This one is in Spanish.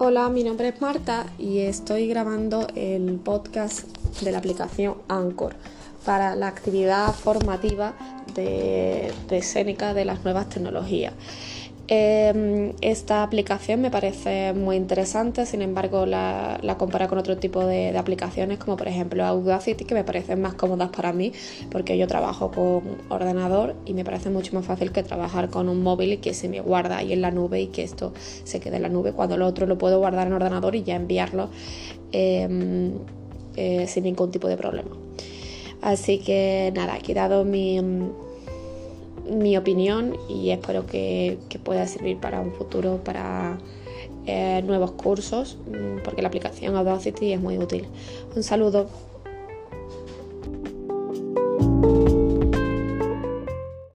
Hola, mi nombre es Marta y estoy grabando el podcast de la aplicación Anchor para la actividad formativa de, de escénica de las nuevas tecnologías. Em, esta aplicación me parece muy interesante, sin embargo la, la comparo con otro tipo de, aplicaciones como por ejemplo Audacity que me parecen más cómodas para mí porque yo trabajo con ordenador y me parece mucho más fácil que trabajar con un móvil y que se me guarda ahí en la nube y que esto se quede en la nube cuando lo otro lo puedo guardar en ordenador y ya enviarlo em, eh, sin ningún tipo de problema. Así que nada, aquí dado mi mi opinión y espero que, pueda servir para un futuro, para eh, nuevos cursos, mm, porque la aplicación Audacity es muy útil. Un saludo.